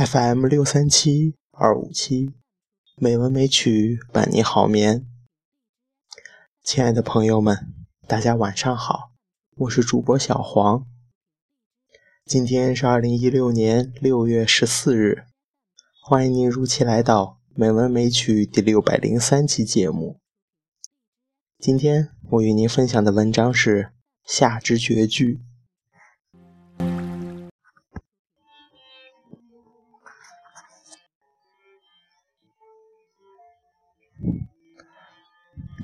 FM 六三七二五七，美文美曲伴你好眠。亲爱的朋友们，大家晚上好，我是主播小黄。今天是二零一六年六月十四日，欢迎您如期来到《美文美曲》第六百零三期节目。今天我与您分享的文章是《夏之绝句》。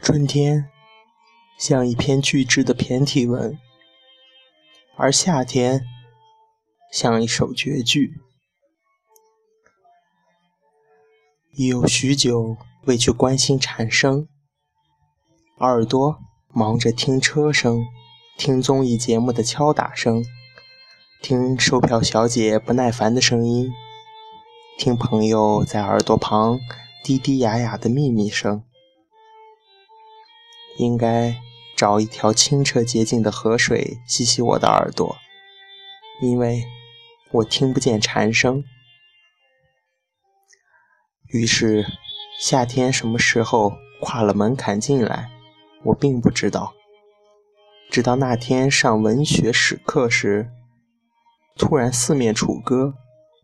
春天像一篇巨制的骈体文，而夏天像一首绝句。已有许久未去关心蝉声，耳朵忙着听车声，听综艺节目的敲打声，听售票小姐不耐烦的声音，听朋友在耳朵旁低低哑哑的秘密声。应该找一条清澈洁净的河水洗洗我的耳朵，因为我听不见蝉声。于是，夏天什么时候跨了门槛进来，我并不知道。直到那天上文学史课时，突然四面楚歌，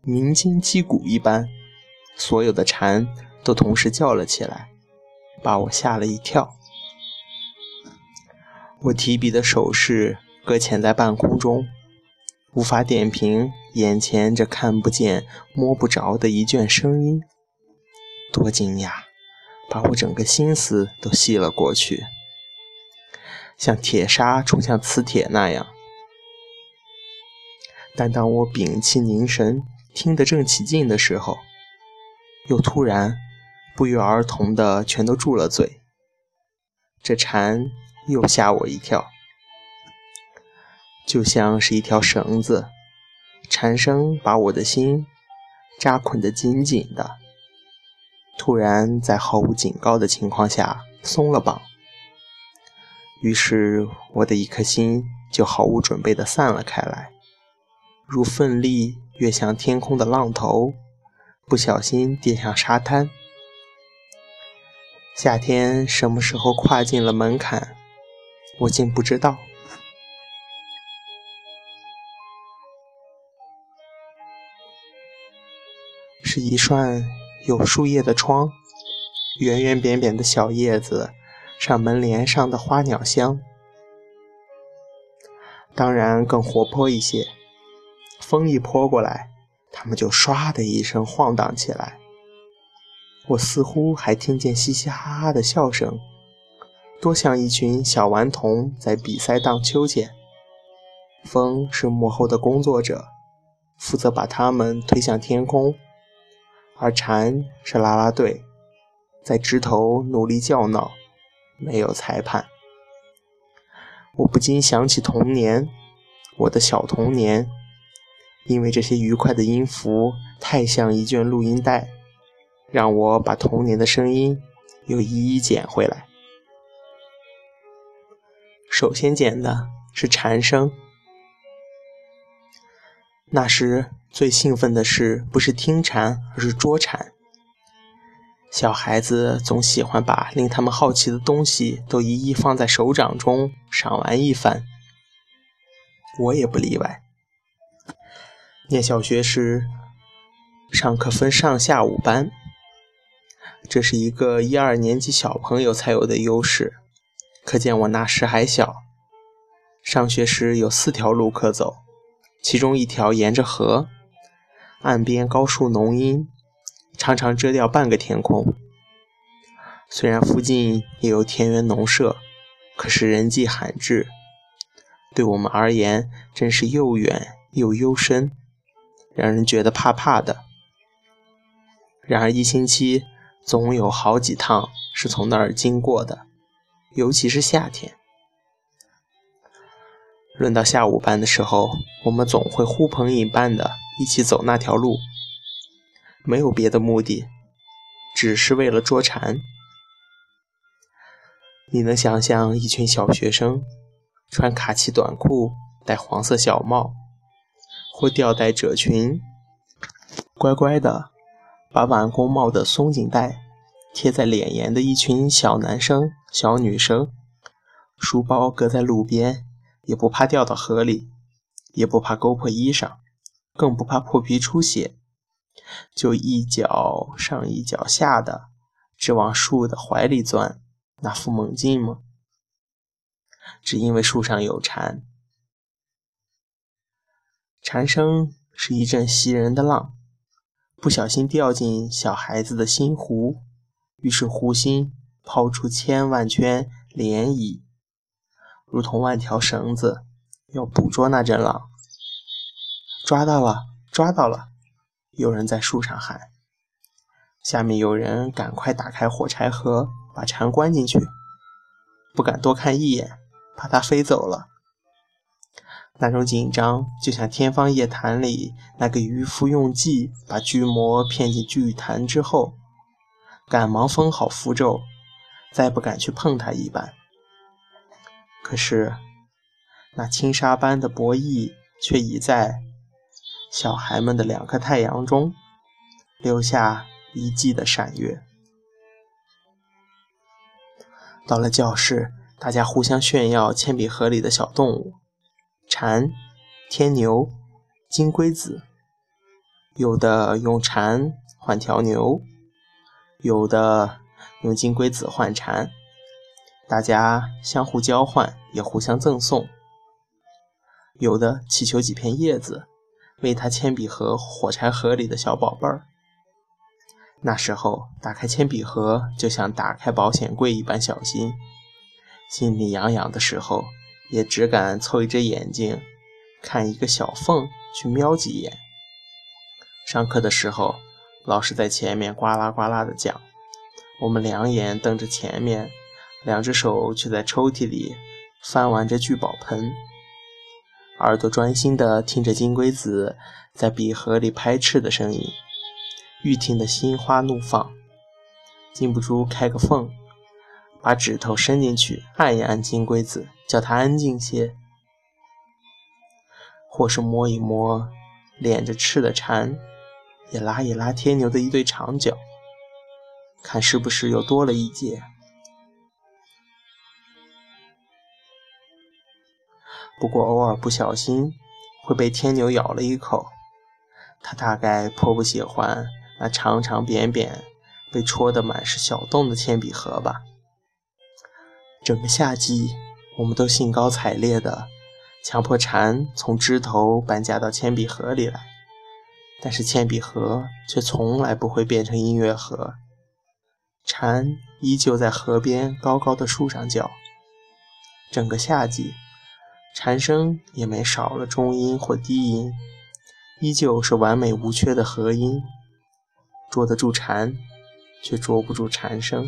鸣金击鼓一般，所有的蝉都同时叫了起来，把我吓了一跳。我提笔的手势搁浅在半空中，无法点评眼前这看不见、摸不着的一卷声音。多惊讶，把我整个心思都吸了过去，像铁砂冲向磁铁那样。但当我屏气凝神，听得正起劲的时候，又突然不约而同的全都住了嘴。这蝉。又吓我一跳，就像是一条绳子，蝉声把我的心扎捆得紧紧的，突然在毫无警告的情况下松了绑，于是我的一颗心就毫无准备地散了开来，如奋力跃向天空的浪头，不小心跌向沙滩。夏天什么时候跨进了门槛？我竟不知道，是一扇有树叶的窗，圆圆扁扁的小叶子上门帘上的花鸟香，当然更活泼一些。风一泼过来，它们就唰的一声晃荡起来。我似乎还听见嘻嘻哈哈的笑声。多像一群小顽童在比赛荡秋千。风是幕后的工作者，负责把他们推向天空；而蝉是啦啦队，在枝头努力叫闹，没有裁判。我不禁想起童年，我的小童年，因为这些愉快的音符太像一卷录音带，让我把童年的声音又一一捡回来。首先捡的是蝉声。那时最兴奋的事不是听蝉，而是捉蝉。小孩子总喜欢把令他们好奇的东西都一一放在手掌中赏玩一番，我也不例外。念小学时，上课分上下午班，这是一个一二年级小朋友才有的优势。可见我那时还小。上学时有四条路可走，其中一条沿着河，岸边高树浓荫，常常遮掉半个天空。虽然附近也有田园农舍，可是人迹罕至，对我们而言真是又远又幽深，让人觉得怕怕的。然而一星期总有好几趟是从那儿经过的。尤其是夏天，轮到下午班的时候，我们总会呼朋引伴的一起走那条路，没有别的目的，只是为了捉蝉。你能想象一群小学生穿卡其短裤，戴黄色小帽，或吊带褶裙，乖乖的把碗工帽的松紧带贴在脸沿的一群小男生、小女生，书包搁在路边，也不怕掉到河里，也不怕勾破衣裳，更不怕破皮出血，就一脚上一脚下的，直往树的怀里钻，那副猛劲吗？只因为树上有蝉，蝉声是一阵袭人的浪。不小心掉进小孩子的心湖，于是湖心抛出千万圈涟漪，如同万条绳子，要捕捉那阵浪。抓到了，抓到了！有人在树上喊。下面有人赶快打开火柴盒，把蝉关进去，不敢多看一眼，怕它飞走了。那种紧张，就像天方夜谭里那个渔夫用计把巨魔骗进巨潭之后，赶忙封好符咒，再不敢去碰它一般。可是，那轻纱般的博弈，却已在小孩们的两颗太阳中留下一季的闪月。到了教室，大家互相炫耀铅笔盒里的小动物。蝉、天牛、金龟子，有的用蝉换条牛，有的用金龟子换蝉，大家相互交换，也互相赠送。有的祈求几片叶子，喂他铅笔盒、火柴盒里的小宝贝儿。那时候打开铅笔盒，就像打开保险柜一般小心，心里痒痒的时候。也只敢凑一只眼睛，看一个小缝去瞄几眼。上课的时候，老师在前面呱啦呱啦的讲，我们两眼瞪着前面，两只手却在抽屉里翻玩着聚宝盆，耳朵专心的听着金龟子在笔盒里拍翅的声音，愈听得心花怒放，禁不住开个缝。把指头伸进去按一按金龟子，叫它安静些；或是摸一摸敛着翅的蝉，也拉一拉天牛的一对长角，看是不是又多了一截。不过偶尔不小心会被天牛咬了一口，它大概颇不喜欢那长长扁扁、被戳得满是小洞的铅笔盒吧。整个夏季，我们都兴高采烈地强迫蝉从枝头搬家到铅笔盒里来，但是铅笔盒却从来不会变成音乐盒，蝉依旧在河边高高的树上叫。整个夏季，蝉声也没少了中音或低音，依旧是完美无缺的和音，捉得住蝉，却捉不住蝉声。